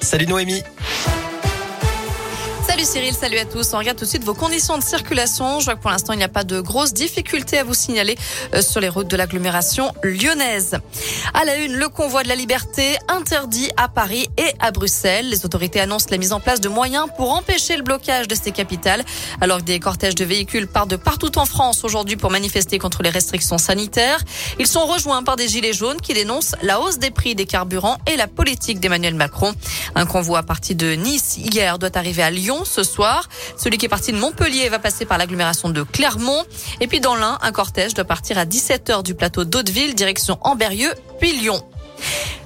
Salut Noémie. Salut Cyril, salut à tous. On regarde tout de suite vos conditions de circulation. Je vois que pour l'instant, il n'y a pas de grosses difficultés à vous signaler euh, sur les routes de l'agglomération lyonnaise. À la une, le convoi de la liberté interdit à Paris et à Bruxelles. Les autorités annoncent la mise en place de moyens pour empêcher le blocage de ces capitales. Alors que des cortèges de véhicules partent de partout en France aujourd'hui pour manifester contre les restrictions sanitaires. Ils sont rejoints par des gilets jaunes qui dénoncent la hausse des prix des carburants et la politique d'Emmanuel Macron. Un convoi à partir de Nice hier doit arriver à Lyon ce soir. Celui qui est parti de Montpellier va passer par l'agglomération de Clermont. Et puis dans l'Ain, un cortège doit partir à 17h du plateau d'Hauteville, direction Amberieux, puis Lyon.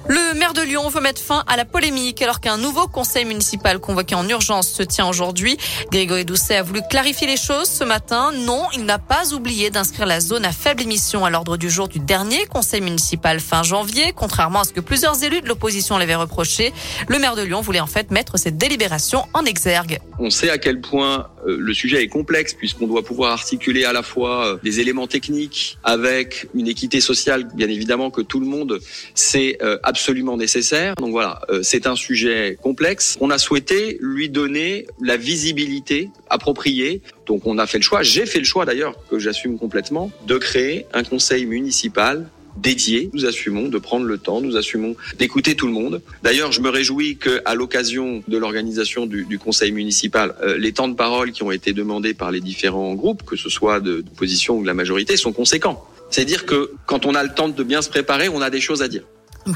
Le maire de Lyon veut mettre fin à la polémique alors qu'un nouveau conseil municipal convoqué en urgence se tient aujourd'hui. Grégory Doucet a voulu clarifier les choses ce matin. Non, il n'a pas oublié d'inscrire la zone à faible émission à l'ordre du jour du dernier conseil municipal fin janvier, contrairement à ce que plusieurs élus de l'opposition l'avaient reproché. Le maire de Lyon voulait en fait mettre cette délibération en exergue. On sait à quel point euh, le sujet est complexe puisqu'on doit pouvoir articuler à la fois euh, des éléments techniques avec une équité sociale, bien évidemment que tout le monde sait absolument absolument nécessaire. Donc voilà, euh, c'est un sujet complexe. On a souhaité lui donner la visibilité appropriée. Donc on a fait le choix, j'ai fait le choix d'ailleurs, que j'assume complètement, de créer un conseil municipal dédié. Nous assumons de prendre le temps, nous assumons d'écouter tout le monde. D'ailleurs, je me réjouis que, à l'occasion de l'organisation du, du, conseil municipal, euh, les temps de parole qui ont été demandés par les différents groupes, que ce soit de, de ou de la majorité, sont conséquents. C'est-à-dire que quand on a le temps de bien se préparer, on a des choses à dire.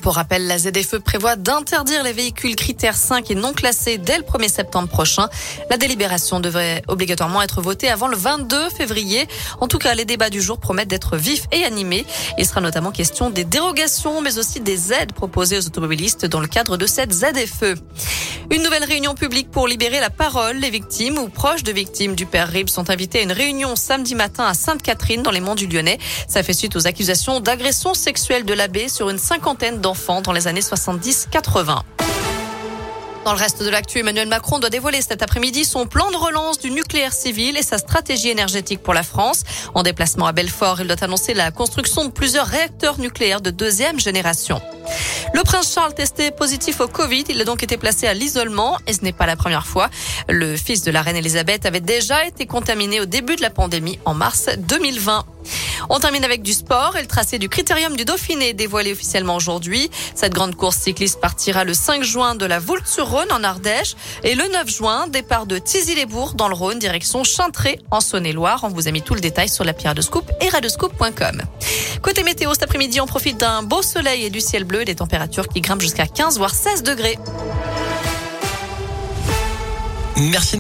Pour rappel, la ZFE prévoit d'interdire les véhicules critères 5 et non classés dès le 1er septembre prochain. La délibération devrait obligatoirement être votée avant le 22 février. En tout cas, les débats du jour promettent d'être vifs et animés. Il sera notamment question des dérogations, mais aussi des aides proposées aux automobilistes dans le cadre de cette ZFE. Une nouvelle réunion publique pour libérer la parole. Les victimes ou proches de victimes du père Rib sont invités à une réunion samedi matin à Sainte-Catherine dans les monts du Lyonnais. Ça fait suite aux accusations d'agression sexuelle de l'abbé sur une cinquantaine d'enfants dans les années 70-80. Dans le reste de l'actu, Emmanuel Macron doit dévoiler cet après-midi son plan de relance du nucléaire civil et sa stratégie énergétique pour la France. En déplacement à Belfort, il doit annoncer la construction de plusieurs réacteurs nucléaires de deuxième génération. Le prince Charles testé positif au Covid, il a donc été placé à l'isolement et ce n'est pas la première fois. Le fils de la reine Elisabeth avait déjà été contaminé au début de la pandémie en mars 2020. On termine avec du sport et le tracé du Critérium du Dauphiné dévoilé officiellement aujourd'hui. Cette grande course cycliste partira le 5 juin de la Voulte-sur-Rhône en Ardèche et le 9 juin, départ de Tizy-les-Bourgs dans le Rhône, direction Chintré en Saône-et-Loire. On vous a mis tout le détail sur la pierre de scoop et radescoop.com. Côté météo, cet après-midi, on profite d'un beau soleil et du ciel bleu, des qui grimpent jusqu'à 15 voire 16 degrés. Merci.